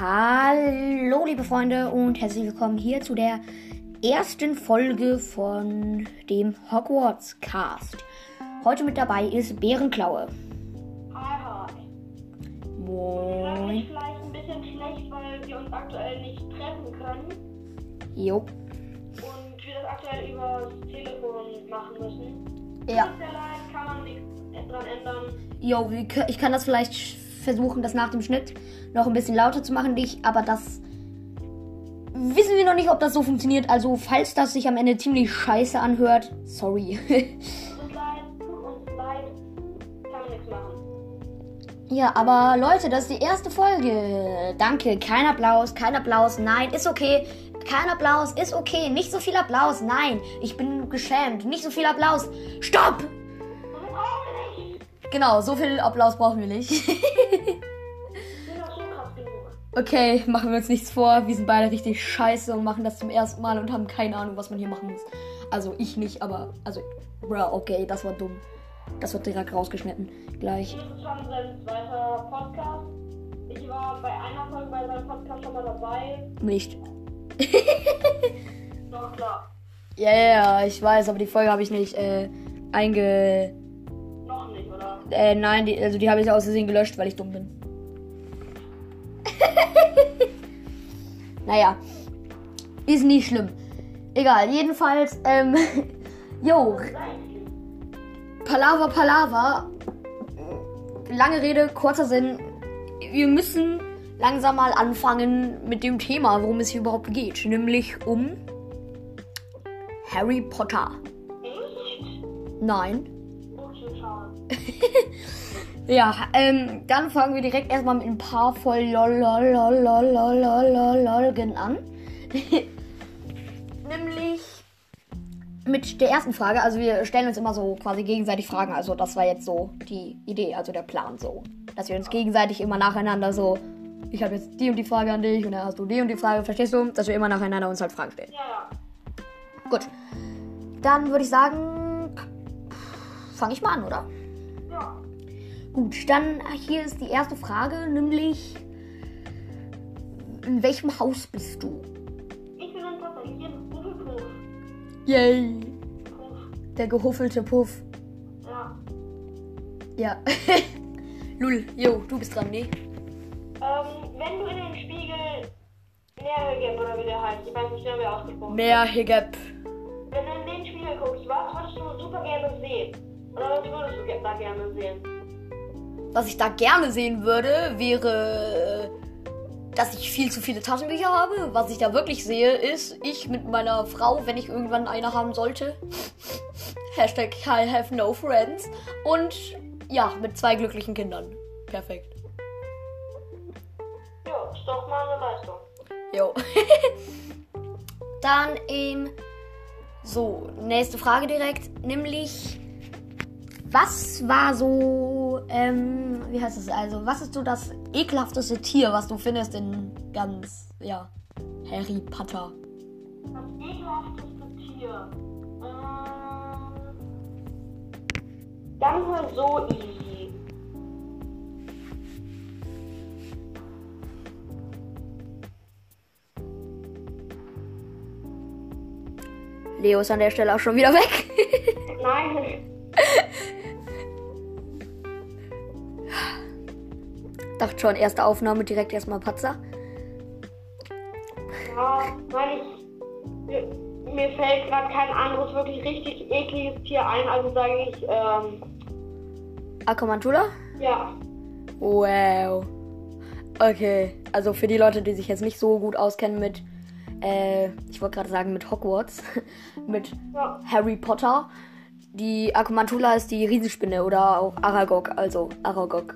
Hallo, liebe Freunde, und herzlich willkommen hier zu der ersten Folge von dem Hogwarts Cast. Heute mit dabei ist Bärenklaue. Hi, hi. Ich Moin. mich vielleicht ein bisschen schlecht, weil wir uns aktuell nicht treffen können Jo. und wir das aktuell über das Telefon machen müssen. Ja. Tut mir leid, kann man nichts dran ändern. Jo, ich kann das vielleicht versuchen, das nach dem Schnitt noch ein bisschen lauter zu machen, dich, aber das wissen wir noch nicht, ob das so funktioniert. Also, falls das sich am Ende ziemlich scheiße anhört, sorry. Ja, aber Leute, das ist die erste Folge. Danke. Kein Applaus, kein Applaus. Nein, ist okay. Kein Applaus, ist okay. Nicht so viel Applaus. Nein, ich bin geschämt. Nicht so viel Applaus. Stopp! Genau, so viel Applaus brauchen wir nicht. okay, machen wir uns nichts vor. Wir sind beide richtig scheiße und machen das zum ersten Mal und haben keine Ahnung, was man hier machen muss. Also ich nicht, aber also, bruh, okay, das war dumm. Das wird direkt rausgeschnitten. Gleich. Das ist schon sein zweiter Podcast. Ich war bei einer Folge bei seinem Podcast schon mal dabei. Nicht. Doch, klar. Ja, ja, ja, ich weiß, aber die Folge habe ich nicht äh, einge. Noch nicht, oder? Äh, nein, die, also die habe ich aus Versehen gelöscht, weil ich dumm bin. naja. Ist nicht schlimm. Egal, jedenfalls, ähm. Jo, Palaver, Palaver. Lange Rede, kurzer Sinn. Wir müssen langsam mal anfangen mit dem Thema, worum es hier überhaupt geht. Nämlich um Harry Potter. Nein. ja, ähm, dann fangen wir direkt erstmal mit ein paar voll lol an. Nämlich mit der ersten Frage. Also wir stellen uns immer so quasi gegenseitig Fragen. Also das war jetzt so die Idee, also der Plan so, dass wir uns gegenseitig immer nacheinander so. Ich habe jetzt die und die Frage an dich und dann hast du die und die Frage. Verstehst du? Dass wir immer nacheinander uns halt Fragen stellen. Ja, Ja. Gut. Dann würde ich sagen, fange ich mal an, oder? Ja. Gut, dann hier ist die erste Frage, nämlich in welchem Haus bist du? Ich bin in Hufflepuff. Yay! Puff. Der gehuffelte Puff. Ja. Ja. Lul, jo, du bist dran, ne? Ähm, wenn du in den Spiegel Nährgeb oder wie der heißt, ich weiß nicht genau, wie er ausgesprochen. Mehr Higep. Wenn du in den Spiegel guckst, was würdest du super gerne sehen? Oder was würdest du da gerne sehen? Was ich da gerne sehen würde, wäre, dass ich viel zu viele Taschenbücher habe. Was ich da wirklich sehe, ist ich mit meiner Frau, wenn ich irgendwann eine haben sollte. Hashtag I have no friends. Und ja, mit zwei glücklichen Kindern. Perfekt. Ja, ist doch mal eine Leistung. Jo. Dann ähm, so, nächste Frage direkt, nämlich was war so, ähm, wie heißt es also, was ist so das ekelhafteste Tier, was du findest in ganz, ja, Harry Potter? Das ekelhafteste Tier. Ähm, ganz mal so easy. Leo ist an der Stelle auch schon wieder weg. Nein. Dachte schon, erste Aufnahme direkt erstmal Patzer. Ja, weil ich. Mir, fällt gerade kein anderes wirklich richtig ekliges Tier ein, also sage ich, ähm, Akomantula? ja. Wow. Okay, also für die Leute, die sich jetzt nicht so gut auskennen mit, äh, ich wollte gerade sagen mit Hogwarts, mit Ja. Harry Potter. Die Akumantula ist die Riesenspinne oder auch Aragog, also Aragog.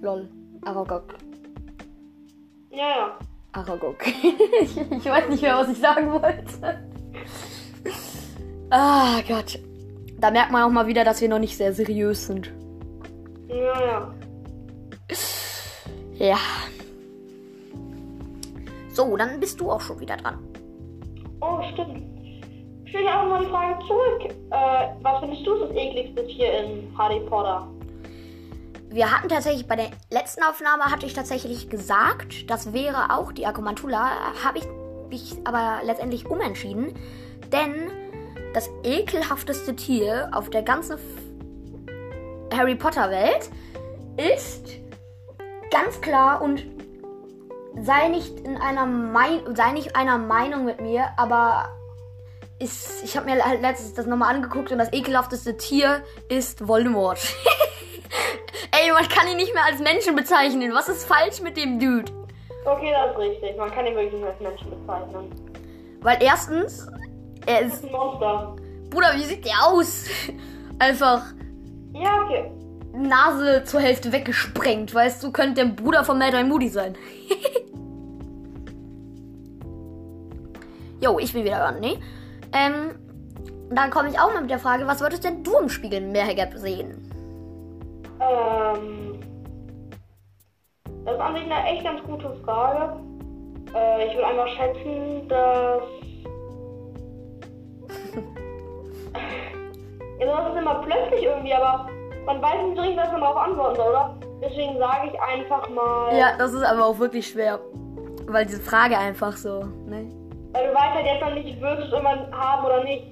Lol, Aragog. Ja, ja. Aragog. ich, ich weiß nicht mehr, was ich sagen wollte. ah Gott. Da merkt man auch mal wieder, dass wir noch nicht sehr seriös sind. Ja, ja. Ja. So, dann bist du auch schon wieder dran. Oh, stimmt. Stell dir auch mal die Frage zurück. Äh, was findest du das ekligste Tier in Harry Potter? Wir hatten tatsächlich bei der letzten Aufnahme hatte ich tatsächlich gesagt, das wäre auch die Akumantula, habe ich mich aber letztendlich umentschieden, denn das ekelhafteste Tier auf der ganzen Harry Potter Welt ist ganz klar und sei nicht in einer mein sei nicht einer Meinung mit mir, aber ist ich habe mir halt letztens das nochmal angeguckt und das ekelhafteste Tier ist Voldemort. Ey, man kann ihn nicht mehr als Menschen bezeichnen. Was ist falsch mit dem Dude? Okay, das ist richtig. Man kann ihn wirklich nicht als Menschen bezeichnen. Weil erstens, er Das ist. ist ein Monster. Bruder, wie sieht der aus? Einfach Ja, okay. Nase zur Hälfte weggesprengt. Weißt du, könnte der Bruder von Mad Eye Moody sein. Jo, ich bin wieder dran, ne? Ähm, dann komme ich auch mal mit der Frage, was würdest denn du im Spiegel Mehrgap sehen? Ähm, das ist an sich eine echt ganz gute Frage. Äh, ich würde einfach schätzen, dass. ja, das ist immer plötzlich irgendwie, aber man weiß nicht richtig, was man darauf antworten soll, oder? Deswegen sage ich einfach mal. Ja, das ist aber auch wirklich schwer. Weil diese Frage einfach so, ne? Weil du weißt halt jetzt noch nicht, würdest du irgendwann haben oder nicht.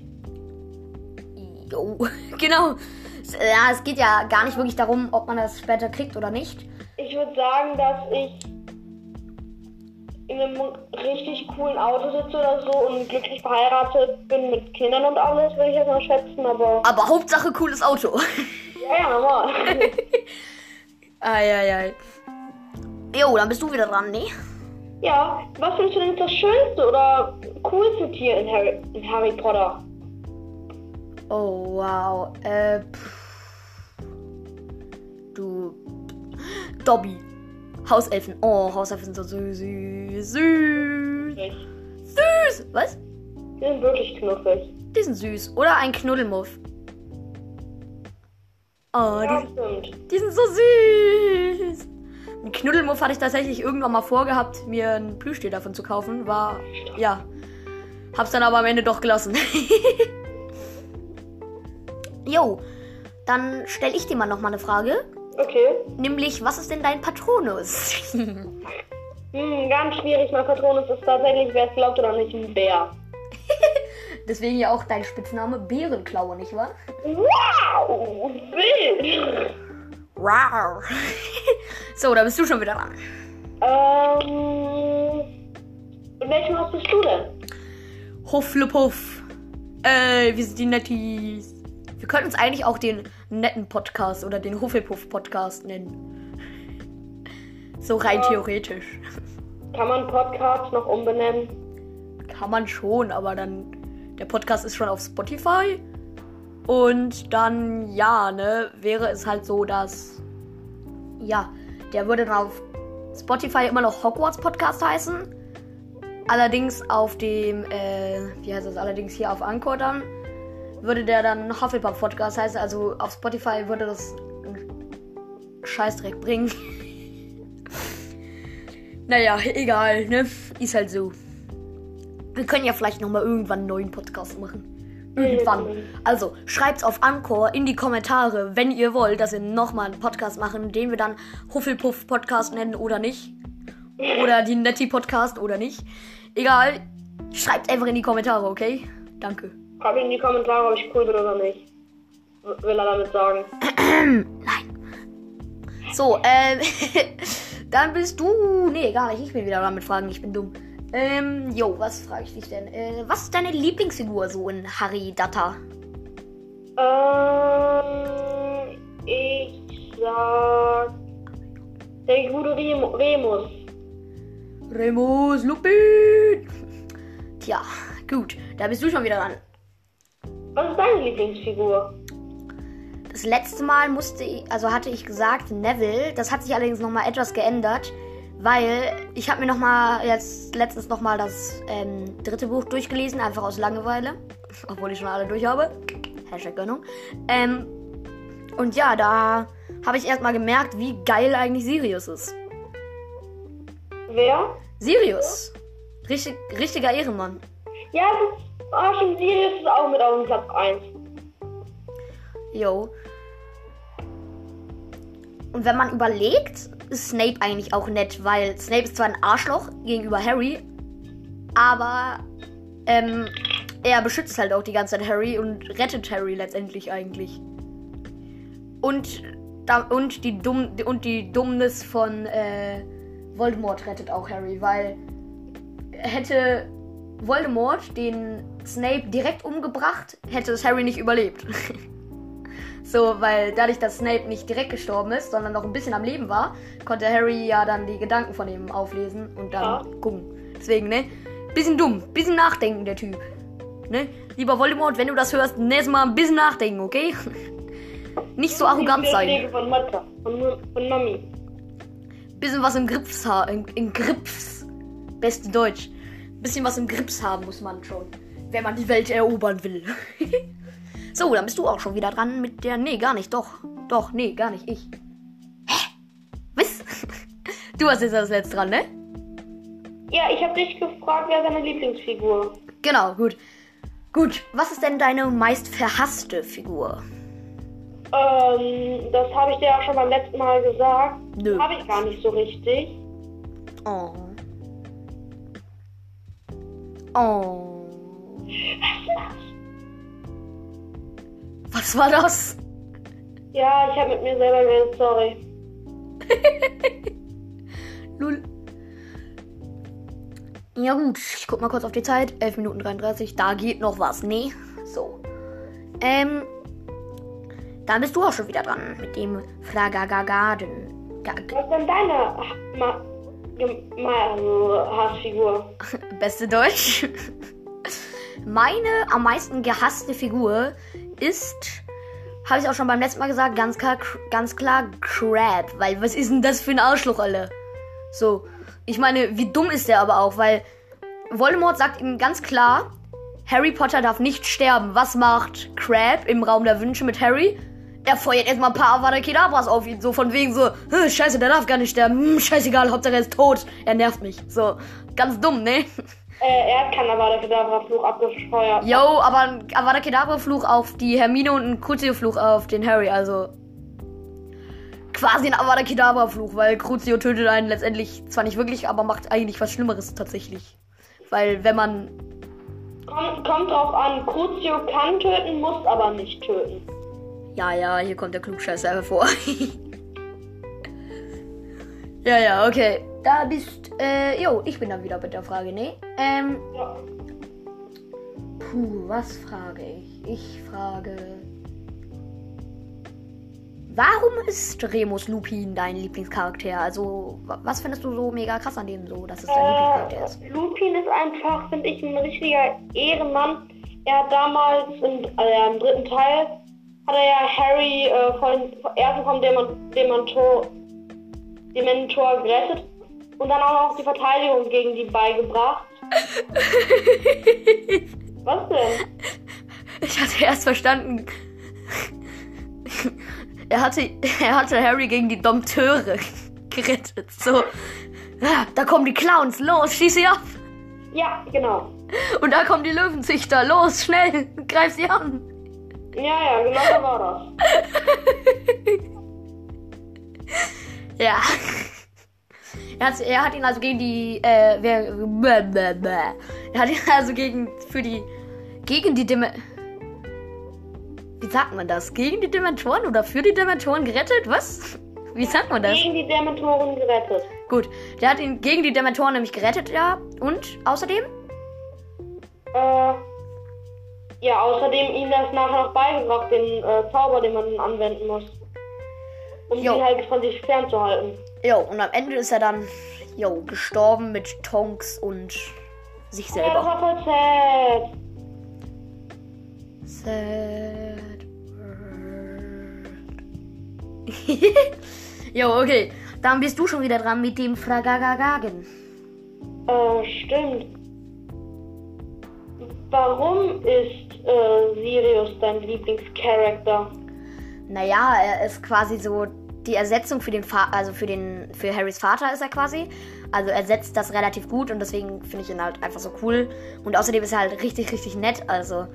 Jo, genau. Ja, es geht ja gar nicht wirklich darum, ob man das später kriegt oder nicht. Ich würde sagen, dass ich in einem richtig coolen Auto sitze oder so und glücklich verheiratet bin mit Kindern und alles, würde ich jetzt mal schätzen, aber. Aber Hauptsache cooles Auto. Ja, ja, normal. Eieiei. Jo, dann bist du wieder dran, ne? ja, was findest du denn das schönste oder coolste Tier in Harry, in Harry Potter? Oh, wow. Äh, pff. Du. Dobby. Hauselfen. Oh, Hauselfen sind so süß, süß, süß. Was? Die sind wirklich knuffig. Die sind süß. Oder ein Knuddelmuff. Oh, Ja, die, stimmt. die sind so süß. Ein Knuddelmuff hatte ich tatsächlich irgendwann mal vorgehabt, mir ein Plüschtier davon zu kaufen. War, ja. Hab's dann aber am Ende doch gelassen. Jo, dann stelle ich dir mal noch mal eine Frage. Okay. Nämlich, was ist denn dein Patronus? Hm, ganz schwierig. Mein Patronus ist tatsächlich, wer es glaubt oder nicht, ein Bär. Deswegen ja auch dein Spitzname Bärenklaue, nicht wahr? Wow! Wild! Wow. so, da bist du schon wieder dran. Ähm. In welchem Haus bist du denn? Hufflepuff. Ey, wir sind die Netties. Wir könnten uns eigentlich auch den netten Podcast oder den Hufflepuff-Podcast nennen. So rein theoretisch. Kann man Podcasts noch umbenennen? Kann man schon, aber dann. Der Podcast ist schon auf Spotify. Und dann, ja, ne, wäre es halt so, dass. Ja, der würde dann auf Spotify immer noch Hogwarts Podcast heißen. Allerdings auf dem, äh, wie heißt das, allerdings hier auf Anchor dann, würde der dann Hufflepuff Podcast heißen. Also auf Spotify würde das einen Scheißdreck bringen. naja, egal, ne? Ist halt so. Wir können ja vielleicht nochmal irgendwann einen neuen Podcast machen. Irgendwann. Also, schreibt's auf Anchor in die Kommentare, wenn ihr wollt, dass wir nochmal einen Podcast machen, den wir dann Hufflepuff Podcast nennen oder nicht. Oder die Netty Podcast oder nicht. Egal. Schreibt einfach in die Kommentare, okay? Danke. Schreib in die Kommentare, ob ich cool bin oder nicht. Will er damit sagen. So, ähm, dann bist du. Nee, gar nicht. Ich bin wieder dran mit Fragen. Ich bin dumm. Ähm, jo, was frage ich dich denn? Äh, was ist deine Lieblingsfigur so in Harry Datta? Ähm. Ich sag. Der gute Rem- Remus. Remus Lupin! Tja, gut. Da bist du schon wieder dran. Was ist deine Lieblingsfigur? Das letzte Mal musste ich, also hatte ich gesagt Neville. Das hat sich allerdings nochmal etwas geändert, weil ich habe mir nochmal jetzt letztens nochmal das ähm, dritte Buch durchgelesen, einfach aus Langeweile. Obwohl ich schon alle durch habe. Hashtag Gönnung. Ähm, und ja, da habe ich erstmal gemerkt, wie geil eigentlich Sirius ist. Wer? Sirius. Richtig, richtiger Ehrenmann. Ja, das Ah, schon Sirius ist auch mit auf dem Platz 1. Jo. und wenn man überlegt, ist Snape eigentlich auch nett, weil Snape ist zwar ein Arschloch gegenüber Harry, aber ähm, er beschützt halt auch die ganze Zeit Harry und rettet Harry letztendlich eigentlich. Und, da, und, die, Dumm, und die Dummnis von äh, Voldemort rettet auch Harry, weil hätte Voldemort den Snape direkt umgebracht, hätte es Harry nicht überlebt. so, weil dadurch, dass Snape nicht direkt gestorben ist, sondern noch ein bisschen am Leben war, konnte Harry ja dann die Gedanken von ihm auflesen und dann ja. gucken. Deswegen, ne? Bisschen dumm, bisschen nachdenken, der Typ. Ne? Lieber Voldemort, wenn du das hörst, nächstes Mal ein bisschen nachdenken, okay? Nicht so arrogant sein. Von Mutter, von, von Mami. Bisschen was im Grips haben. Im Grips. Beste Deutsch. Bisschen was im Grips haben muss man schon. Wenn man die Welt erobern will. so, dann bist du auch schon wieder dran mit der. Nee, gar nicht. Doch. Doch, nee, gar nicht. Ich. Hä? Was? Du hast jetzt das letzte dran, ne? Ja, ich habe dich gefragt, wer seine Lieblingsfigur. Genau, gut. Gut, was ist denn deine meist verhasste Figur? Ähm, das habe ich dir ja schon beim letzten Mal gesagt. Nö. Habe ich gar nicht so richtig. Oh. Oh. Was war das? Ja, ich habe mit mir selber geredet, sorry. Lul. Ja gut, ich guck mal kurz auf die Zeit. 11 Minuten 33, da geht noch was. Nee, so. Ähm, dann bist du auch schon wieder dran mit dem Fragagagarden. Was ist denn deine Ma Ma Hassfigur? Beste Deutsch. Meine am meisten gehasste Figur ist, habe ich auch schon beim letzten Mal gesagt, ganz klar, ganz klar Crab. Weil was ist denn das für ein Arschloch, alle? So, ich meine, wie dumm ist der aber auch, weil Voldemort sagt ihm ganz klar, Harry Potter darf nicht sterben. Was macht Crab im Raum der Wünsche mit Harry? Er feuert erstmal ein paar Avada Kedavras auf ihn, so von wegen so, scheiße, der darf gar nicht sterben, hm, scheißegal, Hauptsache er ist tot. Er nervt mich. So, ganz dumm, ne? Äh, er hat keinen Avada Kedavra Fluch abgefeuert. Jo, aber ein Avada Kedavra Fluch auf die Hermine und ein Crucio Fluch auf den Harry, also quasi ein Avada Kedavra Fluch, weil Crucio tötet einen letztendlich zwar nicht wirklich, aber macht eigentlich was Schlimmeres tatsächlich. Weil wenn man kommt, kommt drauf an, Crucio kann töten, muss aber nicht töten. Ja, ja, hier kommt der Klugscheißer hervor. ja, ja, okay. Da bist, äh, jo, ich bin dann wieder mit der Frage, ne? Ähm. Ja. Puh, was frage ich? Ich frage. Warum ist Remus Lupin dein Lieblingscharakter? Also, was findest du so mega krass an dem so, dass es dein äh, Lieblingscharakter ist? Lupin ist einfach, finde ich, ein richtiger Ehrenmann. Er hat damals im, äh, im dritten Teil hat er ja Harry äh, von ersten vom Dementor, Dementor gerettet und dann auch noch die Verteidigung gegen die beigebracht. Was denn? Ich hatte erst verstanden. Er hatte, er hatte Harry gegen die Dompteure gerettet. So, da kommen die Clowns, los, schieß sie ab. Ja, genau. Und da kommen die Löwenzüchter, los, schnell, greif sie an. Ja, ja, genau so war das. ja. Er hat, er hat ihn also gegen die, äh, wer, er hat ihn also gegen, für die, gegen die Deme, wie sagt man das? Gegen die Dementoren oder für die Dementoren gerettet? Was? Wie sagt man das? Gegen die Dementoren gerettet. Gut, der hat ihn gegen die Dementoren nämlich gerettet, ja. Und außerdem? Äh, ja, außerdem ihm das nachher noch beigebracht, den äh, Zauber, den man anwenden muss. Um jo. ihn halt von sich fernzuhalten. Jo, und am Ende ist er dann, jo, gestorben mit Tonks und sich selber. Sad. Sad jo, okay. Dann bist du schon wieder dran mit dem Fragagagagen. Äh, stimmt. Warum ist äh, Sirius dein Lieblingscharakter? Naja, er ist quasi so die Ersetzung für den Fa also für den für Harrys Vater ist er quasi. Also er setzt das relativ gut und deswegen finde ich ihn halt einfach so cool. Und außerdem ist er halt richtig, richtig nett. Also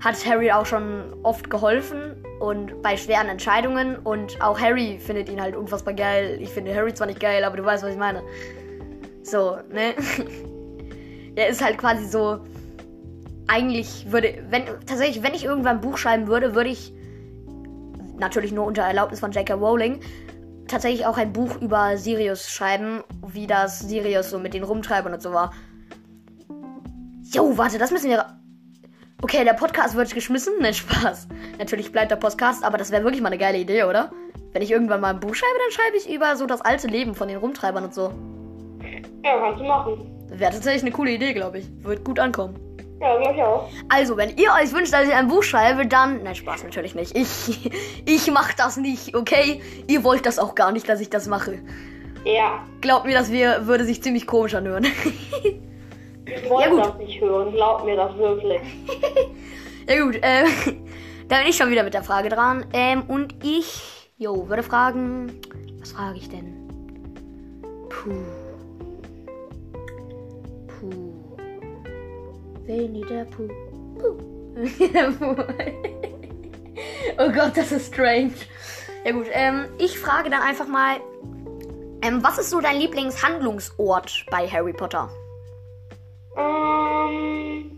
hat Harry auch schon oft geholfen und bei schweren Entscheidungen und auch Harry findet ihn halt unfassbar geil. Ich finde Harry zwar nicht geil, aber du weißt, was ich meine. So, ne? er ist halt quasi so. Eigentlich würde, wenn tatsächlich, wenn ich irgendwann ein Buch schreiben würde, würde ich natürlich nur unter Erlaubnis von J.K. Rowling tatsächlich auch ein Buch über Sirius schreiben, wie das Sirius so mit den Rumtreibern und so war. Jo, warte, das müssen wir. Okay, der Podcast wird geschmissen. Nein, Spaß. Natürlich bleibt der Podcast, aber das wäre wirklich mal eine geile Idee, oder? Wenn ich irgendwann mal ein Buch schreibe, dann schreibe ich über so das alte Leben von den Rumtreibern und so. Ja, kannst du machen. Wäre tatsächlich eine coole Idee, glaube ich. Wird gut ankommen. Ja, glaube ich auch. Also, wenn ihr euch wünscht, dass ich ein Buch schreibe, dann. Nein, Spaß natürlich nicht. Ich, ich mach das nicht, okay? Ihr wollt das auch gar nicht, dass ich das mache. Ja. Glaubt mir, das würde sich ziemlich komisch anhören. Ich wollte Ja, gut. das nicht hören. Glaub mir das wirklich. ja, gut, äh, da bin ich schon wieder mit der Frage dran. Ähm, und ich, jo, würde fragen. Was frage ich denn? Puh. Puh. Winnie der Puh. Puh. Der Puh. oh Gott, das ist strange. Ja gut, ähm, ich frage dann einfach mal, ähm, was ist so dein Lieblingshandlungsort bei Harry Potter? Ähm,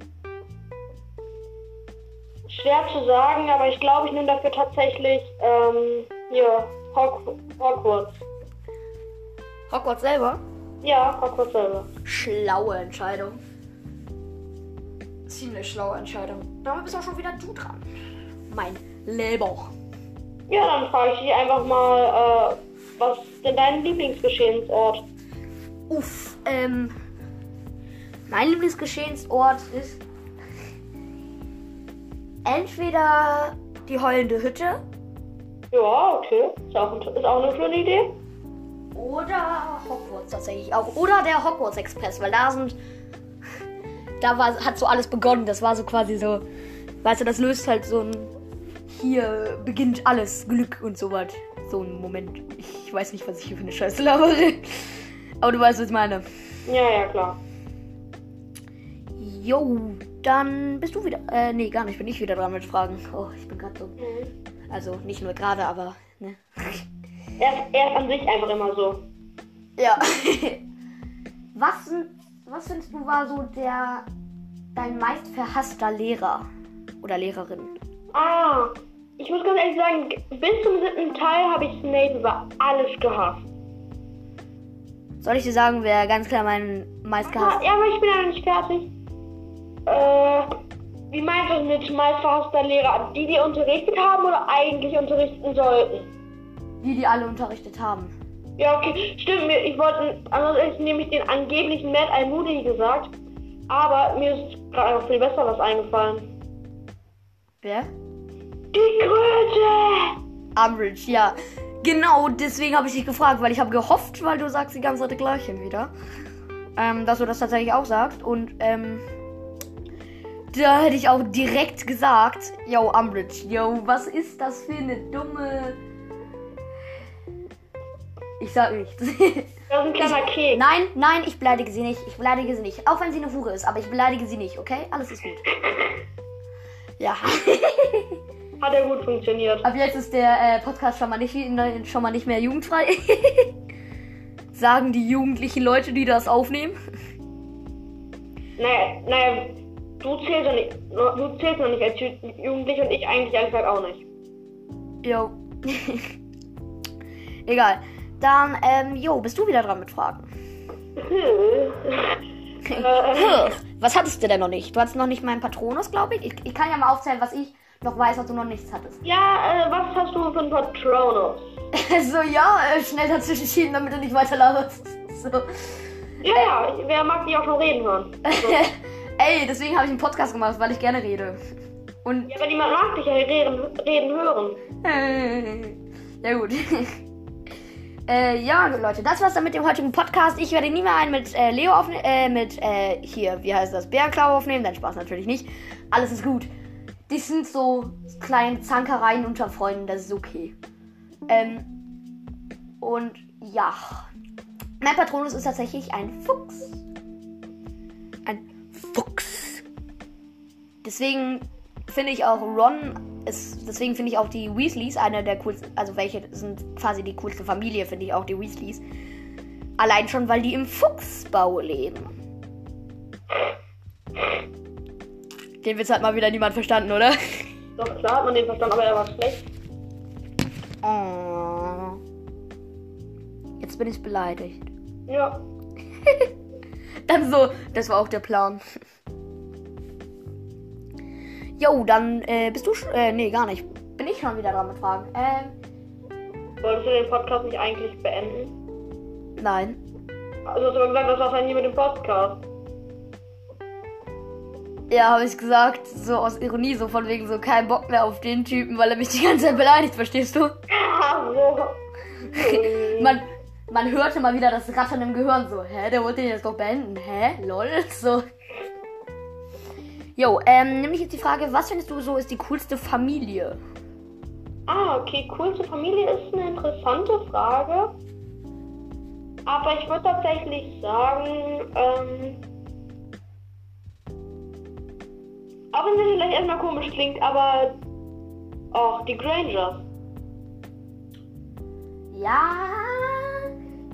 schwer zu sagen, aber ich glaube, ich nehme dafür tatsächlich ähm, hier Hog Hogwarts. Hogwarts selber? Ja, Hogwarts selber. Schlaue Entscheidung. Ziemlich schlaue Entscheidung. Damit bist auch schon wieder du dran. Mein Leber. Ja, dann frage ich dich einfach mal, äh, was ist denn dein Lieblingsgeschehensort? Uff, ähm. Mein Lieblingsgeschehensort ist entweder die heulende Hütte Ja, okay. Ist auch, ist auch eine schöne Idee. oder Hogwarts tatsächlich auch. Oder der Hogwarts Express, weil da sind. Da war, hat so alles begonnen. Das war so quasi so. Weißt du, das löst halt so ein. Hier beginnt alles, Glück und so was. So ein Moment. Ich weiß nicht, was ich hier für eine Scheiße labere. Aber du weißt, was ich meine. Ja, ja, klar. Jo, dann bist du wieder. Äh, nee, gar nicht. Bin ich wieder dran mit Fragen. Oh, ich bin gerade so. Mhm. Also nicht nur gerade, aber. Ne? Er, ist- er ist an sich einfach immer so. Ja. was, sind, was findest du war so der dein meist verhasster Lehrer oder Lehrerin? Ah, ich muss ganz ehrlich sagen, bis zum siebten Teil habe ich Snape über alles gehasst. Soll ich dir sagen, wer ganz klar mein meist gehasst? ja, aber ich bin ja noch nicht fertig. Äh, wie meinst du mit meist verhasster Lehrer? Die, die unterrichtet haben oder eigentlich unterrichten sollten? Die, die alle unterrichtet haben. Ja, okay, stimmt. mir- Ich wollte, ansonsten nämlich den angeblichen Matt Almoody gesagt. Aber mir ist gerade noch viel besser was eingefallen. Wer? Die Kröte! Umbridge, ja. Genau, deswegen habe ich dich gefragt, weil ich habe gehofft, weil du sagst die ganze Zeit gleichen wieder, ähm, dass du das tatsächlich auch sagst. Und ähm, da hätte ich auch direkt gesagt, yo, Umbridge, yo, was ist das für eine dumme... Ich sag nichts. Das ist ein kleiner Keks. nein, nein, ich beleidige sie nicht. Ich beleidige sie nicht. Auch wenn sie eine Hure ist, aber ich beleidige sie nicht, okay? Alles ist gut. Ja. Hat ja gut funktioniert. Ab jetzt ist der äh, Podcast schon mal, nicht, schon mal nicht mehr jugendfrei. Sagen die jugendlichen Leute, die das aufnehmen. Naja, naja, du zählst noch nicht, du zählst noch nicht als Ju- Jugendlich und ich eigentlich ehrlich gesagt auch nicht. Jo. Egal. Dann, ähm, jo, bist du wieder dran mit Fragen. äh, Was hattest du denn noch nicht? Du hattest noch nicht meinen Patronus, glaube ich. ich. Ich kann ja mal aufzählen, was ich noch weiß, was du noch nichts hattest. ja, äh, was hast du für ein Patronus? so, ja, äh, schnell dazwischen schieben, damit du nicht weiter laberst. So. Ja, ja, wer mag dich auch schon reden hören? So. Ey, deswegen habe ich einen Podcast gemacht, weil ich gerne rede. Und Ja, aber niemand mag dich ja reden, reden hören. Ja gut. Äh, ja, Leute, das war's dann mit dem heutigen Podcast. Ich werde nie mehr einen mit äh, Leo aufnehmen, äh, mit, äh, hier, wie heißt das, Bärenklau aufnehmen. Nein, Spaß natürlich nicht. Alles ist gut. Die sind so kleine Zankereien unter Freunden, das ist okay. Ähm, und ja. Mein Patronus ist tatsächlich ein Fuchs. Ein Fuchs. Deswegen finde ich auch Ron ist, deswegen finde ich auch die Weasleys eine der coolsten, also welche sind quasi die coolste Familie, finde ich auch die Weasleys. Allein schon, weil die im Fuchsbau leben. Den Witz hat mal wieder niemand verstanden, oder? Doch klar hat man den verstanden, aber er war schlecht. Oh. Jetzt bin ich beleidigt. Ja. Dann so, das war auch der Plan. Jo, dann äh, bist du schon. Äh, nee, gar nicht. Bin ich schon wieder dran mit Fragen. Ähm, Wolltest du den Podcast nicht eigentlich beenden? nein. Also hast du aber gesagt, das war's dann nie mit dem Podcast. Ja, habe ich gesagt, so aus Ironie, so von wegen so kein Bock mehr auf den Typen, weil er mich die ganze Zeit beleidigt, verstehst du? Ah, so. Man, man hörte mal wieder das Rattern im Gehirn, so, hä, der wollte den jetzt doch beenden, hä, lol, so. Jo, ähm, nämlich jetzt die Frage, was findest du so ist die coolste Familie? Ah, okay, coolste Familie ist eine interessante Frage. Aber ich würde tatsächlich sagen, ähm, auch wenn es vielleicht erstmal komisch klingt, aber auch die Grangers. Ja,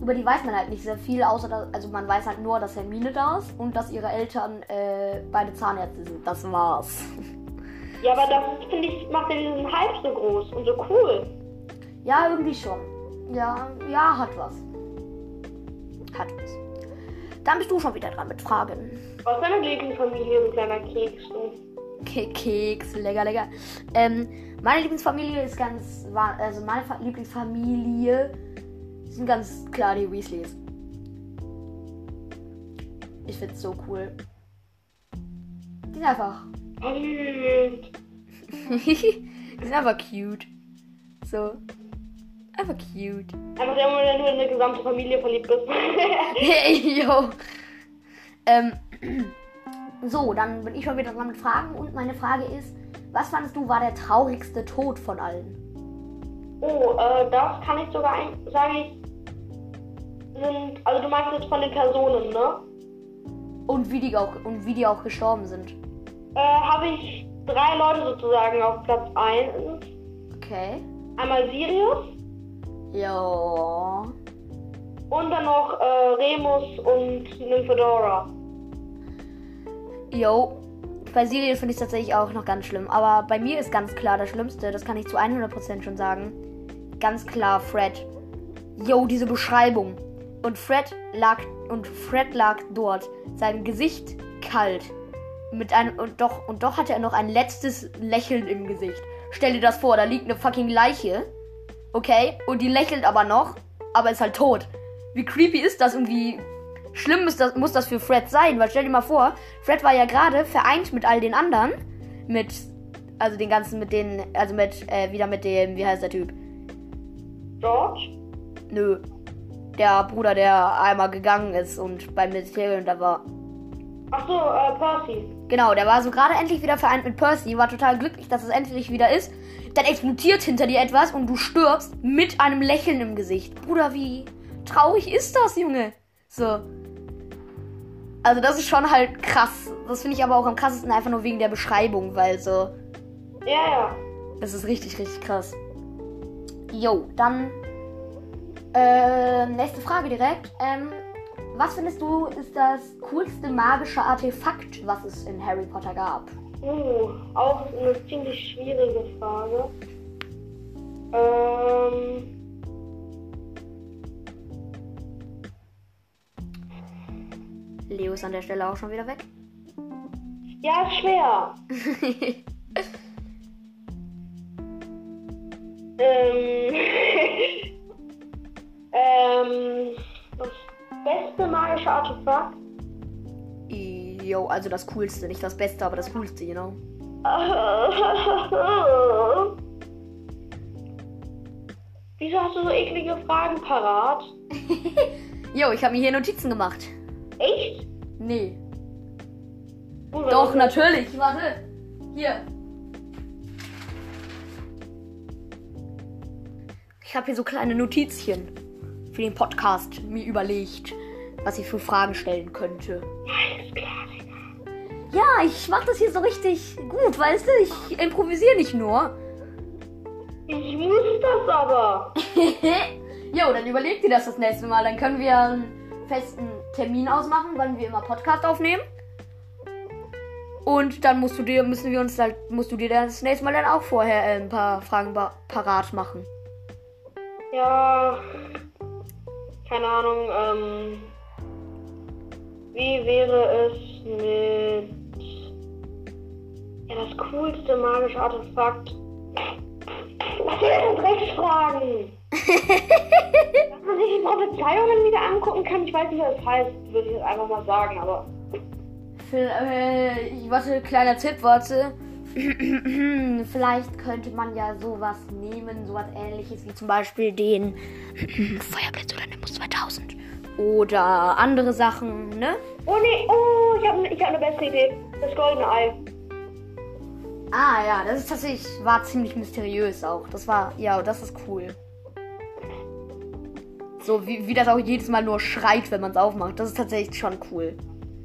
über die weiß man halt nicht sehr viel, außer dass, also man weiß halt nur, dass Hermine da ist und dass ihre Eltern äh, beide Zahnärzte sind. Das war's. Ja, aber das finde ich macht ja diesen Hype so groß und so cool. Ja, irgendwie schon. Ja, ja, hat was. Hat was. Dann bist du schon wieder dran mit Fragen. Was ist deine Lieblingsfamilie, ein kleiner Keks? Ke Keks, lecker, lecker. Ähm, meine Lieblingsfamilie ist ganz, also meine Fa Lieblingsfamilie sind ganz klar die Weasleys. Ich find's so cool. Die sind einfach, die sind einfach cute. So, einfach cute. Einfach der Moment, wenn du in eine gesamte Familie verliebt bist. Hey, yo. Ähm, so, dann bin ich schon wieder dran mit Fragen und meine Frage ist, was fandest du war der traurigste Tod von allen? oh, äh, das kann ich sogar ein, sage ich, sind, also du meinst jetzt von den Personen, ne? Und wie die auch, und wie die auch gestorben sind. Äh, habe ich drei Leute sozusagen auf Platz 1. Okay. Einmal Sirius Ja. und dann noch äh, Remus und Nymphedora. Jo. Bei Sirius finde ich es tatsächlich auch noch ganz schlimm. Aber bei mir ist ganz klar das Schlimmste, das kann ich zu 100% schon sagen. Ganz klar Fred. Jo, diese Beschreibung. Und Fred lag und Fred lag dort, sein Gesicht kalt. Mit einem und doch und doch hatte er noch ein letztes Lächeln im Gesicht. Stell dir das vor, da liegt eine fucking Leiche. Okay? Und die lächelt aber noch, aber ist halt tot. Wie creepy ist das irgendwie? Schlimm ist das, muss das für Fred sein, weil stell dir mal vor, Fred war ja gerade vereint mit all den anderen. Mit, also den ganzen, mit den, also mit, äh, wieder mit dem, wie heißt der Typ? George? Nö. Der Bruder, der einmal gegangen ist und beim Ministerium da war. Ach so, äh, Percy. Genau, der war so gerade endlich wieder vereint mit Percy, war total glücklich, dass es endlich wieder ist. Dann explodiert hinter dir etwas und du stirbst mit einem Lächeln im Gesicht. Bruder, wie traurig ist das, Junge? So. Also das ist schon halt krass. Das finde ich aber auch am krassesten einfach nur wegen der Beschreibung, weil so. Ja, ja. Das ist richtig, richtig krass. Jo, dann äh, nächste Frage direkt. Ähm, was findest du ist das coolste magische Artefakt, was es in Harry Potter gab? Uh, auch eine ziemlich schwierige Frage. Ähm, Leo ist an der Stelle auch schon wieder weg. ja, schwer. Artefakt. Jo, also das coolste, nicht das Beste, aber das coolste, you know. Wieso hast du so eklige Fragen parat? Jo, ich habe mir hier Notizen gemacht. Echt? Nee. Gut, Doch, natürlich. Warte. Hier. Ich habe hier so kleine Notizchen für den Podcast mir überlegt, was ich für Fragen stellen könnte. Alles klar. Ja, ich mach das hier so richtig gut, weißt du? Ich improvisiere nicht nur. Ich muss das aber. jo, dann überleg dir das das nächste Mal. Dann können wir einen festen Termin ausmachen, wann wir immer Podcast aufnehmen. Und dann musst du dir, müssen wir uns halt, musst du dir das nächste Mal dann auch vorher äh, ein paar Fragen parat machen. Ja, keine Ahnung, ähm, wie wäre es mit, ja, das coolste magische Artefakt? Was sind denn Drecksfragen? Dass man sich die Prophezeiungen wieder angucken kann, ich weiß nicht, was das heißt, würde ich jetzt einfach mal sagen, aber für, äh, warte, kleiner Tipp, warte. Vielleicht könnte man ja sowas nehmen, sowas ähnliches wie zum Beispiel den Feuerblitz oder Nimbus 2000. Oder andere Sachen, ne? Oh nee, oh, ich habe ich hab eine bessere Idee. Das goldene Ei. Ah ja, das ist tatsächlich, war ziemlich mysteriös auch. Das war, ja, das ist cool. So, wie, wie das auch jedes Mal nur schreit, wenn man es aufmacht. Das ist tatsächlich schon cool.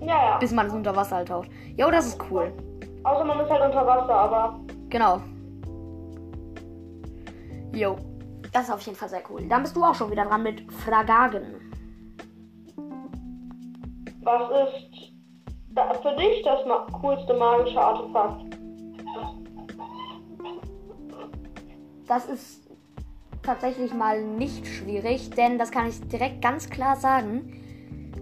Ja, ja. Bis man es unter Wasser halt taucht. Jo, das ist cool. Außer man ist halt unter Wasser, aber. Genau. Jo. Das ist auf jeden Fall sehr cool. Dann bist du auch schon wieder dran mit Fragagen. Was ist für dich das ma coolste magische Artefakt? Das ist tatsächlich mal nicht schwierig, denn das kann ich direkt ganz klar sagen.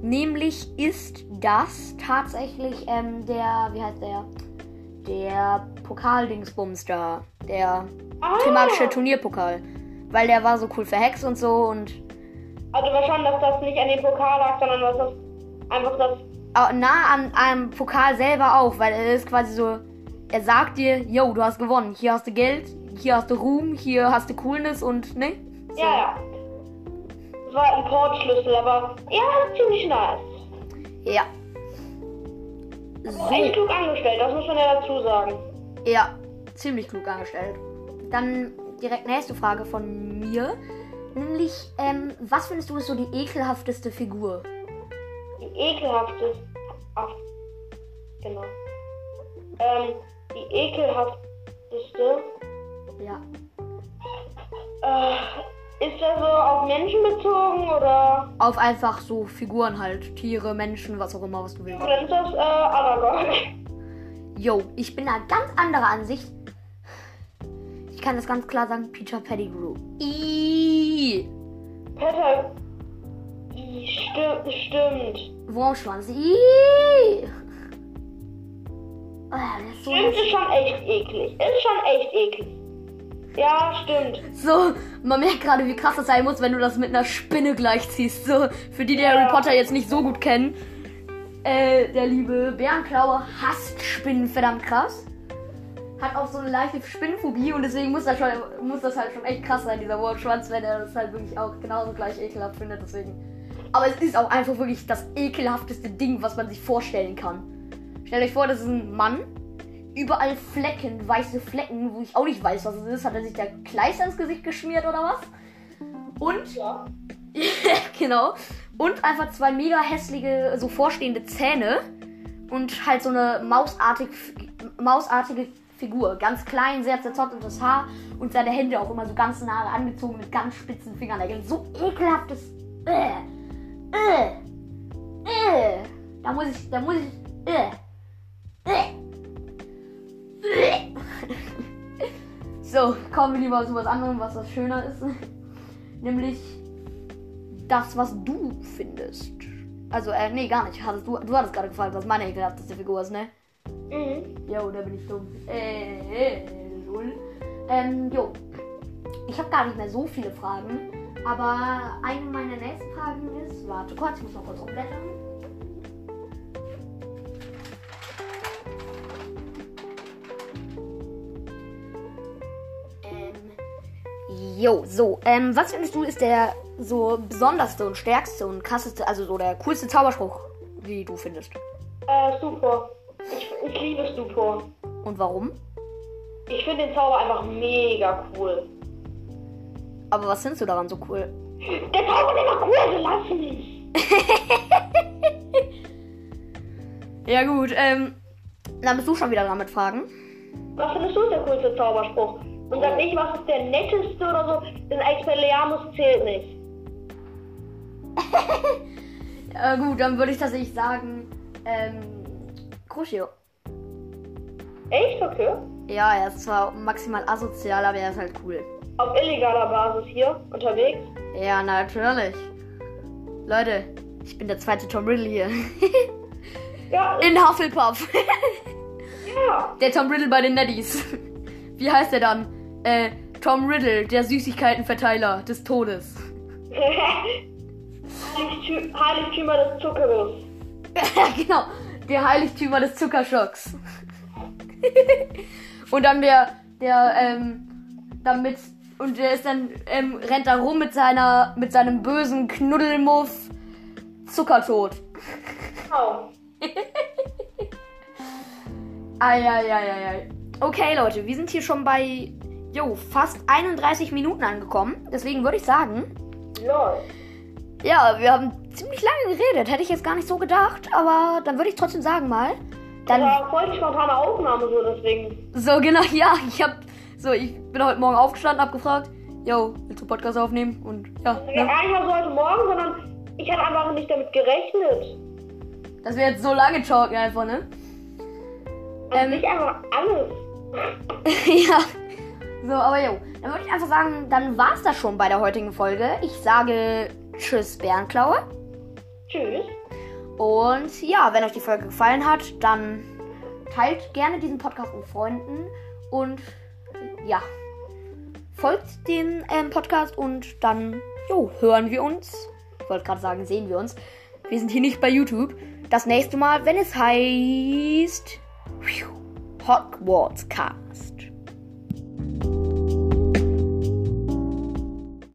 Nämlich ist das tatsächlich ähm, der, wie heißt der? Der Pokaldingsbums da. Der ah. thematische Turnierpokal. Weil der war so cool für Hex und so und. Also war schon, dass das nicht an dem Pokal lag, sondern was das einfach das. Na, an einem Pokal selber auch, weil er ist quasi so. Er sagt dir, yo, du hast gewonnen. Hier hast du Geld, hier hast du Ruhm, hier hast du Coolness und ne? So. Ja, ja war ein Portschlüssel, aber ja, ziemlich nice. Ja. So. Echt klug angestellt, das muss man ja dazu sagen. Ja, ziemlich klug angestellt. Dann direkt nächste Frage von mir. Nämlich, ähm, was findest du ist so die ekelhafteste Figur? Die ekelhafteste. Ach, genau. Ähm, die ekelhafteste. Ja. Äh, ist das so auf Menschen bezogen oder? Auf einfach so Figuren halt. Tiere, Menschen, was auch immer, was du willst. Dann ist das äh, Aragorn. Yo, ich bin da ganz anderer Ansicht. Ich kann das ganz klar sagen, Peter Pettigrew. Iiii. Peter. Stimmt, stimmt. Wurmschwanz. Oh, das ist so stimmt, ist schon echt eklig. Ist schon echt eklig. Ja, stimmt. So, man merkt gerade, wie krass das sein muss, wenn du das mit einer Spinne gleichziehst. So, für die, die ja. Harry Potter jetzt nicht so gut kennen. Äh, der liebe Bärenklaue hasst Spinnen verdammt krass. Hat auch so eine leichte Spinnenphobie und deswegen muss das, schon, muss das halt schon echt krass sein, dieser Wurmschwanz, wenn er das halt wirklich auch genauso gleich ekelhaft findet. Deswegen. Aber es ist auch einfach wirklich das ekelhafteste Ding, was man sich vorstellen kann. Stellt euch vor, das ist ein Mann, überall Flecken, weiße Flecken, wo ich auch nicht weiß, was es ist. Hat er sich da Kleister ins Gesicht geschmiert oder was? Und. Ja. genau. Und einfach zwei mega hässliche, so vorstehende Zähne. Und halt so eine mausartig, mausartige Figur. Ganz klein, sehr zerzotteltes Haar. Und seine Hände auch immer so ganz nahe angezogen mit ganz spitzen Fingernägeln. So ekelhaftes. Äh, äh, äh. Da muss ich, da muss ich. Äh, äh. so, kommen wir lieber zu was anderem, was was schöner ist. Nämlich das, was du findest. Also, äh, nee, gar nicht. Hattest du, du hattest gerade gefragt, was meine ekelhafteste Figur ist, ne? Mhm. Jo, da bin ich dumm. Äh, null. Ähm, jo. Ich habe gar nicht mehr so viele Fragen. Aber eine meiner nächsten Fragen warte kurz, ich muss noch kurz umblättern. Jo, so, ähm, was findest du ist der so besonderste und stärkste und krasseste, also so der coolste Zauberspruch, wie du findest? Äh, super. Ich, ich liebe Stupor. Und warum? Ich finde den Zauber einfach mega cool. Aber was findest du daran so cool? Der einfach cool, also lass mich. ja gut, ähm, Dann bist du schon wieder dran mit Fragen. Was findest du ist der coolste Zauberspruch? Und sag nicht, was ist der netteste oder so, denn Expelliarmus zählt nicht. Äh, gut, dann würde ich tatsächlich sagen, ähm, Crucio. Echt? Okay. Ja, er ist zwar maximal asozial, aber er ist halt cool. Auf illegaler Basis hier unterwegs. Ja, natürlich. Leute, ich bin der zweite Tom Riddle hier. Ja, In Hufflepuff. ja. Der Tom Riddle bei den Neddies. Wie heißt er dann? Äh, Tom Riddle, der Süßigkeitenverteiler des Todes. Heiligtü Heiligtümer des Zuckeres. genau, der Heiligtümer des Zuckerschocks. und dann der, der, ähm, damit, und der ist dann, ähm, rennt da rum mit seiner, mit seinem bösen Knuddelmuff Zuckertod. Genau. Eieieiei. Okay, Leute, wir sind hier schon bei, jo, fast 31 Minuten angekommen. Deswegen würde ich sagen, Lol. ja, wir haben ziemlich lange geredet. Hätte ich jetzt gar nicht so gedacht, aber dann würde ich trotzdem sagen mal, dann War voll die spontane Aufnahme so, deswegen. So, genau, ja. Ich hab. So, ich bin heute Morgen aufgestanden, hab gefragt, yo, willst du Podcast aufnehmen? Und ja, Ja, ne? eigentlich so heute Morgen, sondern ich hatte einfach nicht damit gerechnet. Dass wir jetzt so lange talken einfach, ne? Also Ähm. nicht einfach alles. ja. So, aber jo. Dann würde ich einfach sagen, dann war's das schon bei der heutigen Folge. Ich sage Tschüss, Bärenklaue. Tschüss. Und ja, wenn euch die Folge gefallen hat, dann teilt gerne diesen Podcast mit Freunden. Und ja, folgt dem ähm, Podcast und dann jo, hören wir uns. Ich wollte gerade sagen, sehen wir uns. Wir sind hier nicht bei YouTube. Das nächste Mal, wenn es heißt Hogwarts Cast.